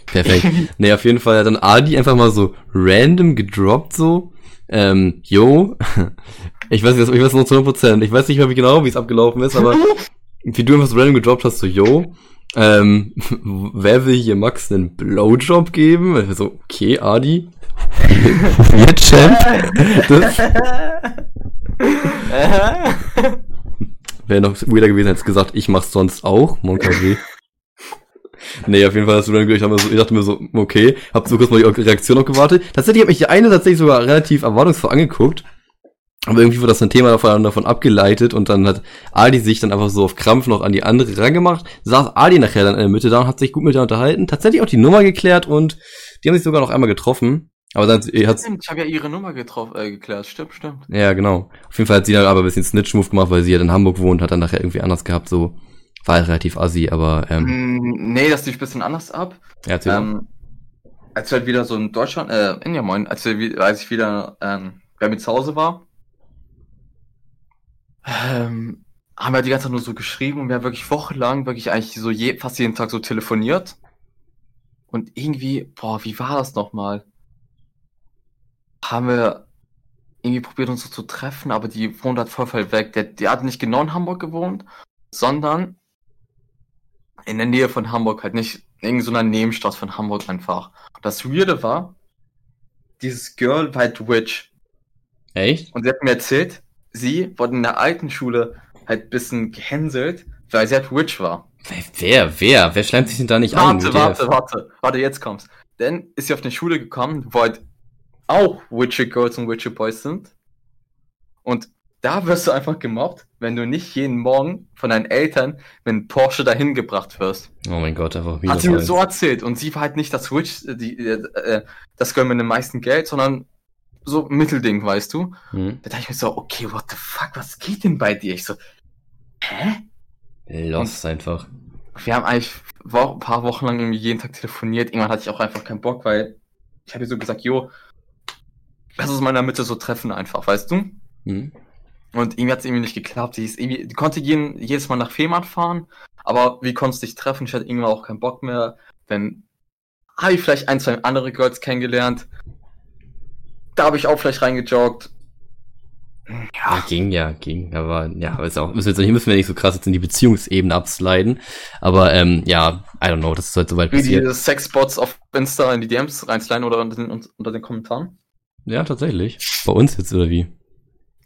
Perfekt. nee, auf jeden Fall hat dann Adi einfach mal so random gedroppt so. Ähm, yo, ich weiß nicht, ich weiß noch zu 100%, ich weiß nicht mehr wie genau, wie es abgelaufen ist, aber wie du einfach so random gedroppt hast, so yo, ähm, wer will hier Max einen Blowjob geben? Ich so, okay, Adi. Wir Champ. Das wäre noch weirder gewesen, hätte gesagt, ich mach's sonst auch, Mon Nee, auf jeden Fall hast du dann ich dachte, mir so, ich dachte mir so, okay, hab so kurz mal die Reaktion noch gewartet. Tatsächlich habe ich die eine tatsächlich sogar relativ erwartungsvoll angeguckt. Aber irgendwie wurde das ein Thema davon, davon abgeleitet und dann hat Ali sich dann einfach so auf Krampf noch an die andere rangemacht. Saß Ali nachher dann in der Mitte da und hat sich gut mit ihr unterhalten. Tatsächlich auch die Nummer geklärt und die haben sich sogar noch einmal getroffen. Aber dann hat Stimmt, ich habe ja ihre Nummer getroffen, äh, geklärt. Stimmt, stimmt. Ja, genau. Auf jeden Fall hat sie dann aber ein bisschen Snitch-Move gemacht, weil sie ja in Hamburg wohnt, hat dann nachher irgendwie anders gehabt, so. War halt relativ assi, aber, ähm. Mm, nee, das lief ein bisschen anders ab. Ja, ähm, als wir halt wieder so in Deutschland, äh, in ja moin, als, wir, als ich wieder, ähm, bei mir zu Hause war, ähm, haben wir die ganze Zeit nur so geschrieben und wir haben wirklich wochenlang, wirklich eigentlich so je, fast jeden Tag so telefoniert. Und irgendwie, boah, wie war das nochmal? Haben wir irgendwie probiert uns so zu treffen, aber die wohnt halt voll, voll weg. Der, die hat nicht genau in Hamburg gewohnt, sondern in der Nähe von Hamburg, halt nicht in irgendeiner Nebenstadt von Hamburg einfach. Das Weirde war, dieses Girl war halt Witch. Echt? Und sie hat mir erzählt, sie wurde in der alten Schule halt bisschen gehänselt, weil sie halt Witch war. Wer, wer? Wer schleimt sich denn da nicht warte, an? Warte, warte, warte, warte, jetzt kommt's. Denn ist sie auf eine Schule gekommen, wo halt auch Witcher Girls und Witcher Boys sind. Und da wirst du einfach gemobbt, wenn du nicht jeden Morgen von deinen Eltern mit einem Porsche dahin gebracht wirst. Oh mein Gott, einfach wieder. Hat sie mir so erzählt. Und sie war halt nicht das Witch, die, äh, äh, das Girl mit dem meisten Geld, sondern so Mittelding, weißt du? Hm. Da dachte ich mir so, okay, what the fuck, was geht denn bei dir? Ich so, hä? Lost und einfach. Wir haben eigentlich ein paar Wochen lang irgendwie jeden Tag telefoniert. Irgendwann hatte ich auch einfach keinen Bock, weil ich habe so gesagt, jo, lass uns mal in der Mitte so treffen einfach, weißt du? Hm. Und irgendwie hat es irgendwie nicht geklappt. Sie, ist irgendwie, die konnte jeden, jedes Mal nach Fehmarn fahren, aber wie konntest du dich treffen? Ich hatte irgendwann auch keinen Bock mehr. Dann habe ich vielleicht ein, zwei andere Girls kennengelernt. Da habe ich auch vielleicht reingejoggt. Ja. ja. ging ja, ging, aber ja, ist auch, müssen wir, jetzt, müssen wir nicht so krass jetzt in die Beziehungsebene absliden, aber ähm, ja, I don't know, das ist halt soweit Wie passiert. Wie die Sexbots auf Insta in die DMs reinsliden oder unter den, unter den Kommentaren? Ja, tatsächlich. Bei uns jetzt, oder wie?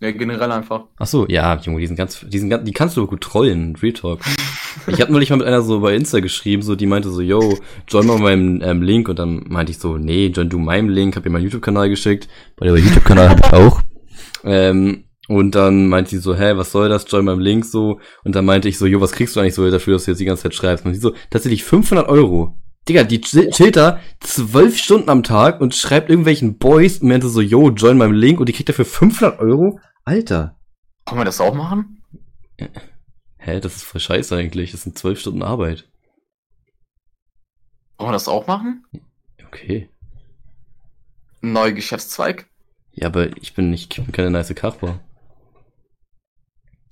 Ja, generell einfach. Ach so, ja, Junge, die sind ganz, die sind ganz, die kannst du gut trollen, Real Talk. ich hab neulich mal mit einer so bei Insta geschrieben, so, die meinte so, yo, join mal meinem ähm, Link und dann meinte ich so, nee, join du meinem Link, hab ihr meinen YouTube-Kanal geschickt, weil der YouTube-Kanal hab ich auch. Ähm, und dann meinte sie so, hä, was soll das, join meinem Link so. Und dann meinte ich so, jo, was kriegst du eigentlich so dafür, dass du jetzt die ganze Zeit schreibst? Und sie so, tatsächlich 500 Euro. Digga, die chillt da zwölf Stunden am Tag und schreibt irgendwelchen Boys und meinte so, yo, join meinem Link und die kriegt dafür 500 Euro? Alter. Kann man das auch machen? Hä, das ist voll scheiße eigentlich. Das sind zwölf Stunden Arbeit. Wollen wir das auch machen? Okay. Neuer Geschäftszweig? Ja, aber ich bin nicht, ich bin keine nice Kachbar.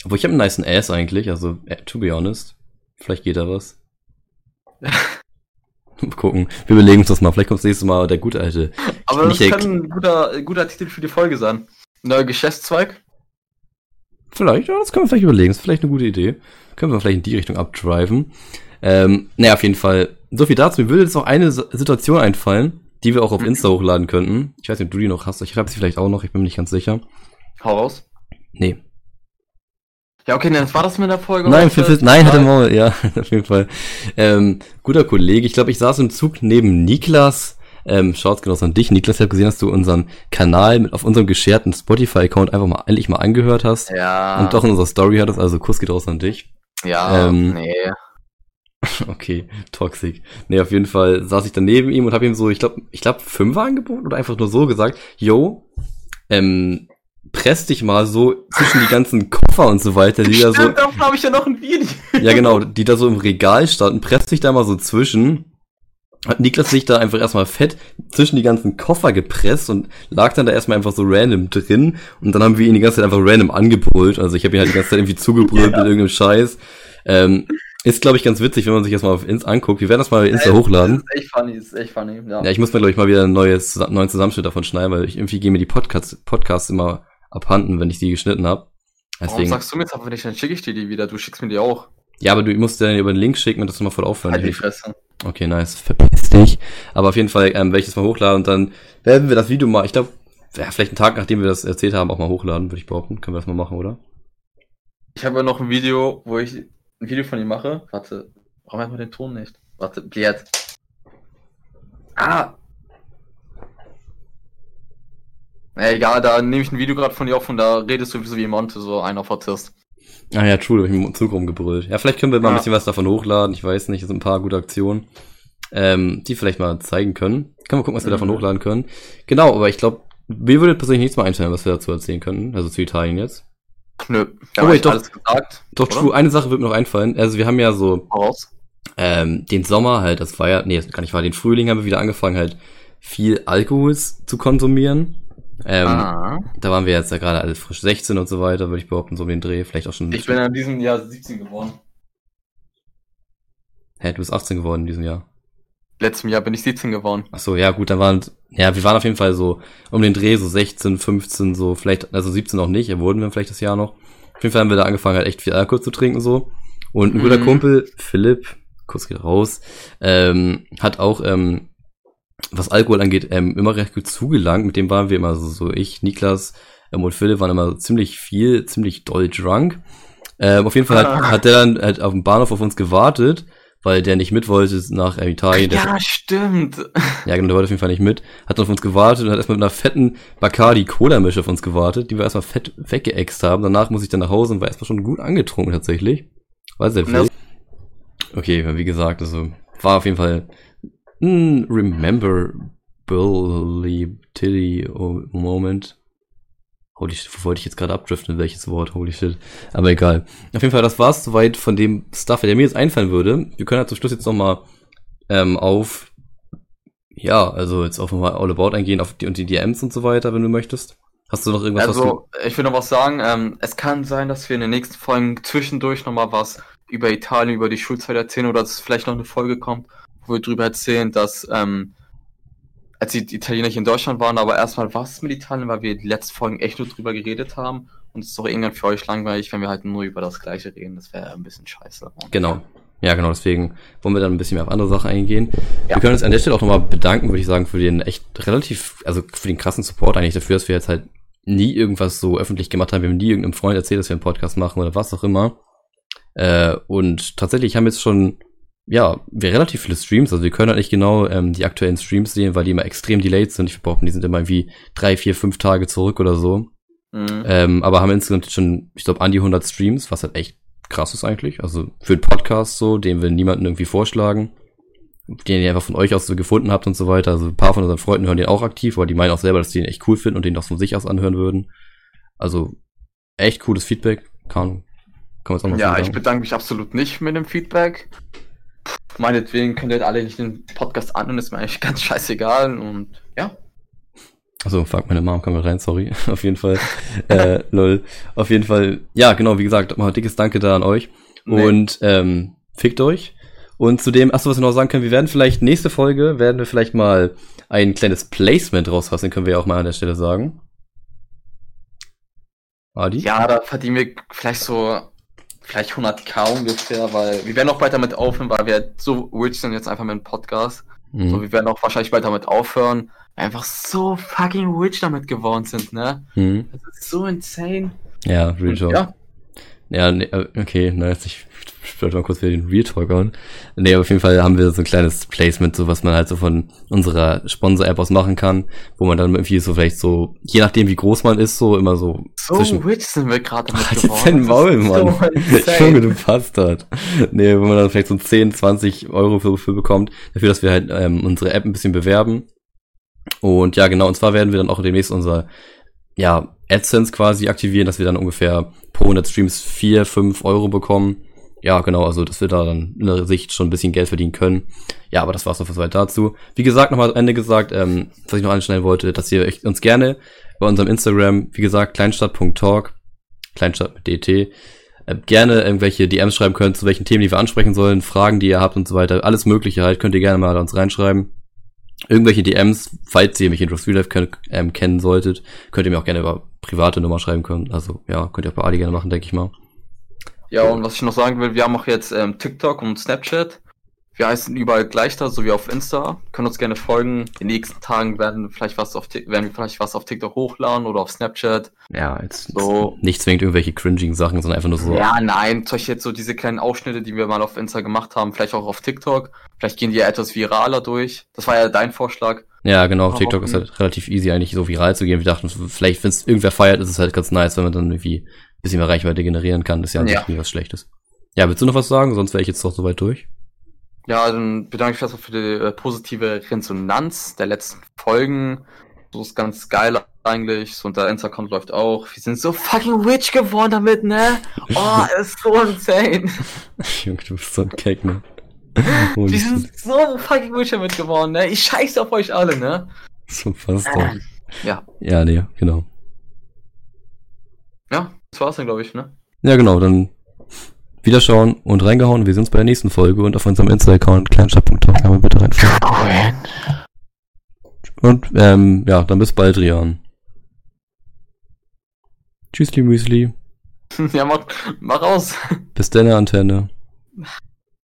Obwohl ich habe einen nice Ass eigentlich, also äh, to be honest. Vielleicht geht da was. gucken. Wir überlegen uns das mal. Vielleicht kommt das nächste Mal der gute alte. Aber das kann ein guter, guter Titel für die Folge sein. Neuer Geschäftszweig? Vielleicht, ja, das können wir vielleicht überlegen. Das ist vielleicht eine gute Idee. Können wir vielleicht in die Richtung abdriven. Ähm, naja, auf jeden Fall. So viel dazu. Mir würde jetzt noch eine Situation einfallen, die wir auch auf mhm. Insta hochladen könnten. Ich weiß nicht, ob du die noch hast. Ich habe sie vielleicht auch noch. Ich bin mir nicht ganz sicher. Hau raus. Nee. Ja, okay, dann war das mit der Folge. Nein, für, für, nein, hatte Maul, ja, auf jeden Fall. Ähm, guter Kollege, ich glaube, ich saß im Zug neben Niklas. Ähm, schaut's genau an dich, Niklas. Ich habe gesehen, dass du unseren Kanal mit auf unserem gescherten Spotify-Account einfach mal endlich mal angehört hast. Ja. Und doch in unserer Story hattest, also Kuss geht raus an dich. Ja, ähm, nee. Okay, toxic. Nee, auf jeden Fall saß ich dann neben ihm und habe ihm so, ich glaube, ich glaube, Fünfer angeboten oder einfach nur so gesagt, yo, ähm, press dich mal so zwischen die ganzen Koffer und so weiter, die Stimmt, da so. Davon habe ich ja noch ein Video. ja, genau, die da so im Regal standen, press dich da mal so zwischen. Hat Niklas sich da einfach erstmal fett zwischen die ganzen Koffer gepresst und lag dann da erstmal einfach so random drin und dann haben wir ihn die ganze Zeit einfach random angebrüllt. Also ich habe ihn halt die ganze Zeit irgendwie zugebrüllt ja. mit irgendeinem Scheiß. Ähm, Ist, glaube ich, ganz witzig, wenn man sich das mal auf Insta anguckt. Wir werden das mal bei Insta ja, hochladen. Das ist echt funny, ist echt funny, ja. Ja, ich muss mir, glaube ich, mal wieder ein neues, neuen Zusammenschnitt davon schneiden, weil ich irgendwie gehe mir die Podcasts, Podcasts immer abhanden, wenn ich die geschnitten habe. Deswegen. Warum sagst du mir jetzt aber nicht, dann schicke ich dir die wieder, du schickst mir die auch. Ja, aber du musst dir über den Link schicken und das nochmal voll aufhören. Halt die Fresse. Okay, nice. Verpiss dich. Aber auf jeden Fall ähm, werde ich das mal hochladen und dann werden wir das Video mal, ich glaube, ja, vielleicht einen Tag, nachdem wir das erzählt haben, auch mal hochladen, würde ich behaupten. Können wir das mal machen, oder? Ich habe ja noch ein Video, wo ich ein Video von ihm mache. Warte, warum hat man den Ton nicht? Warte, Bliert. Ah! Na egal, da nehme ich ein Video gerade von dir auf und da redest du so wie Monte, so einer auf Autist. Ah ja, true, da hab ich im Zug rumgebrüllt. Ja, vielleicht können wir mal ja. ein bisschen was davon hochladen. Ich weiß nicht, es sind ein paar gute Aktionen, ähm, die vielleicht mal zeigen können. Können wir gucken, was wir mhm. davon hochladen können. Genau, aber ich glaube, mir würde persönlich nichts mehr einfallen, was wir dazu erzählen können. Also zu Italien jetzt. Nö, ja, aber ich doch, alles gesagt. Doch, oder? true, eine Sache wird mir noch einfallen. Also wir haben ja so ähm, den Sommer halt, das war ja, nee, das kann nicht wahr, den Frühling haben wir wieder angefangen halt viel Alkohol zu konsumieren. Ähm, ah. Da waren wir jetzt ja gerade alles frisch 16 und so weiter, würde ich behaupten, so um den Dreh, vielleicht auch schon. Ich bin in diesem Jahr 17 geworden. Hä, du bist 18 geworden in diesem Jahr. Letztem Jahr bin ich 17 geworden. Ach so, ja gut, dann waren, ja, wir waren auf jeden Fall so um den Dreh, so 16, 15, so vielleicht, also 17 noch nicht, wurden wir vielleicht das Jahr noch. Auf jeden Fall haben wir da angefangen, halt echt viel Alkohol zu trinken so. Und ein guter mhm. Kumpel, Philipp, kurz geht raus, ähm, hat auch ähm, was Alkohol angeht, ähm, immer recht gut zugelangt. Mit dem waren wir immer so, so ich, Niklas ähm, und Philipp waren immer ziemlich viel, ziemlich doll drunk. Ähm, auf jeden Fall hat, ah. hat der dann halt auf dem Bahnhof auf uns gewartet, weil der nicht mit wollte nach äh, Italien. Ja, der, stimmt. Ja, genau, der wollte auf jeden Fall nicht mit. Hat dann auf uns gewartet und hat erstmal mit einer fetten Bacardi-Cola-Mische auf uns gewartet, die wir erstmal fett weggeext haben. Danach muss ich dann nach Hause und war erstmal schon gut angetrunken tatsächlich. War sehr viel. Okay, wie gesagt, also war auf jeden Fall ein rememberability Moment. Holy shit, wollte ich jetzt gerade abdriften, welches Wort? Holy shit. Aber egal. Auf jeden Fall, das war's soweit von dem Stuff, der mir jetzt einfallen würde. Wir können ja zum Schluss jetzt nochmal ähm, auf, ja, also jetzt auch nochmal All About eingehen, auf die und die DMs und so weiter, wenn du möchtest. Hast du noch irgendwas? Also, ich will noch was sagen. Ähm, es kann sein, dass wir in den nächsten Folgen zwischendurch nochmal was über Italien, über die Schulzeit erzählen oder dass vielleicht noch eine Folge kommt, wo wir drüber erzählen, dass ähm, als die Italiener hier in Deutschland waren, aber erstmal was mit Italien, weil wir die letzten Folgen echt nur drüber geredet haben. Und es ist doch irgendwann für euch langweilig, wenn wir halt nur über das Gleiche reden. Das wäre ein bisschen scheiße. Genau. Ja, genau, deswegen wollen wir dann ein bisschen mehr auf andere Sachen eingehen. Ja. Wir können uns an der Stelle auch nochmal bedanken, würde ich sagen, für den echt relativ, also für den krassen Support eigentlich dafür, dass wir jetzt halt nie irgendwas so öffentlich gemacht haben. Wir haben nie irgendeinem Freund erzählt, dass wir einen Podcast machen oder was auch immer. Äh, und tatsächlich haben jetzt schon ja, wir relativ viele Streams, also wir können halt nicht genau ähm, die aktuellen Streams sehen, weil die immer extrem delayed sind. Ich behaupte, die sind immer wie drei, vier, fünf Tage zurück oder so. Mhm. Ähm, aber haben insgesamt schon, ich glaube, an die 100 Streams, was halt echt krass ist eigentlich. Also für einen Podcast so, den wir niemanden irgendwie vorschlagen, den ihr einfach von euch aus so gefunden habt und so weiter. Also ein paar von unseren Freunden hören den auch aktiv, aber die meinen auch selber, dass die den echt cool finden und den auch von sich aus anhören würden. Also echt cooles Feedback. Kann, kann man auch noch Ja, ich bedanke mich absolut nicht mit dem Feedback meinetwegen könnt ihr alle nicht den Podcast an und ist mir eigentlich ganz scheißegal und ja. Also fuck, meine Mom kam rein, sorry. Auf jeden Fall. äh, lol. Auf jeden Fall, ja, genau, wie gesagt, mal ein dickes Danke da an euch. Nee. Und ähm, fickt euch. Und zudem, achso, was wir noch sagen können, wir werden vielleicht nächste Folge, werden wir vielleicht mal ein kleines Placement rausfassen, können wir ja auch mal an der Stelle sagen. Adi? Ja, da verdienen wir vielleicht so vielleicht 100k ungefähr, weil wir werden auch bald damit aufhören, weil wir so rich sind jetzt einfach mit dem Podcast. Mhm. So, wir werden auch wahrscheinlich bald damit aufhören, einfach so fucking rich damit geworden sind, ne? Mhm. Das ist so insane. Ja, Real Talk. Ja. Ja, nee, äh, okay, nice. Ich wollte mal kurz wieder den Real Talk an. Nee, aber auf jeden Fall haben wir so ein kleines Placement, so was man halt so von unserer Sponsor-App aus machen kann, wo man dann irgendwie so vielleicht so, je nachdem wie groß man ist, so immer so. So zwischen... rich sind wir gerade damit Ach, geworden. Dein Maul, Mann. So Junge, du Bastard. Nee, wo man dann vielleicht so 10, 20 Euro für, für bekommt, dafür, dass wir halt ähm, unsere App ein bisschen bewerben. Und ja, genau, und zwar werden wir dann auch demnächst unser ja, AdSense quasi aktivieren, dass wir dann ungefähr pro 100 Streams 4, 5 Euro bekommen. Ja, genau, also dass wir da dann in der Sicht schon ein bisschen Geld verdienen können. Ja, aber das war's noch soweit dazu. Wie gesagt, nochmal am Ende gesagt, ähm, was ich noch anstellen wollte, dass ihr uns gerne bei unserem Instagram, wie gesagt, kleinstadt.talk, Kleinstadt mit DT, äh, gerne irgendwelche DMs schreiben könnt, zu welchen Themen die wir ansprechen sollen, Fragen, die ihr habt und so weiter. Alles Mögliche halt, könnt ihr gerne mal an uns reinschreiben. Irgendwelche DMs, falls ihr mich in Real Life ken ähm, kennen solltet, könnt ihr mir auch gerne über private Nummer schreiben können. Also ja, könnt ihr auch bei Ali gerne machen, denke ich mal. Ja, und was ich noch sagen will, wir haben auch jetzt ähm, TikTok und Snapchat. Wir heißen überall gleich da, so wie auf Insta. Können uns gerne folgen. In den nächsten Tagen werden vielleicht was auf werden wir vielleicht was auf TikTok hochladen oder auf Snapchat. Ja, jetzt so. nicht zwingend irgendwelche cringing Sachen, sondern einfach nur so. Ja, nein, Beispiel jetzt so diese kleinen Ausschnitte, die wir mal auf Insta gemacht haben, vielleicht auch auf TikTok. Vielleicht gehen die ja etwas viraler durch. Das war ja dein Vorschlag. Ja, genau, auf TikTok ist halt relativ easy, eigentlich so viral zu gehen. Wir dachten, vielleicht, wenn es irgendwer feiert, ist es halt ganz nice, wenn man dann irgendwie ein bisschen mehr Reichweite generieren kann. Das ist ja, ja. nie was Schlechtes. Ja, willst du noch was sagen? Sonst wäre ich jetzt doch soweit durch. Ja, dann bedanke ich mich erstmal für die äh, positive Resonanz der letzten Folgen. So ist ganz geil eigentlich. So, und der Insta-Account läuft auch. Wir sind so fucking rich geworden damit, ne? Oh, ist so insane. Junge, du bist so ein Cake, ne? Wir sind so fucking rich damit geworden, ne? Ich scheiße auf euch alle, ne? So fast äh, Ja. Ja, nee, genau. Ja, das war's dann, glaube ich, ne? Ja, genau, dann Wiederschauen und reingehauen. Wir sehen uns bei der nächsten Folge und auf unserem Insta-Account kleinstadt.talk kann man bitte reinfolgen. Und ähm, ja, dann bis bald, Rian. Tschüssli Müsli. Ja, mach, mach raus. Bis deine Antenne.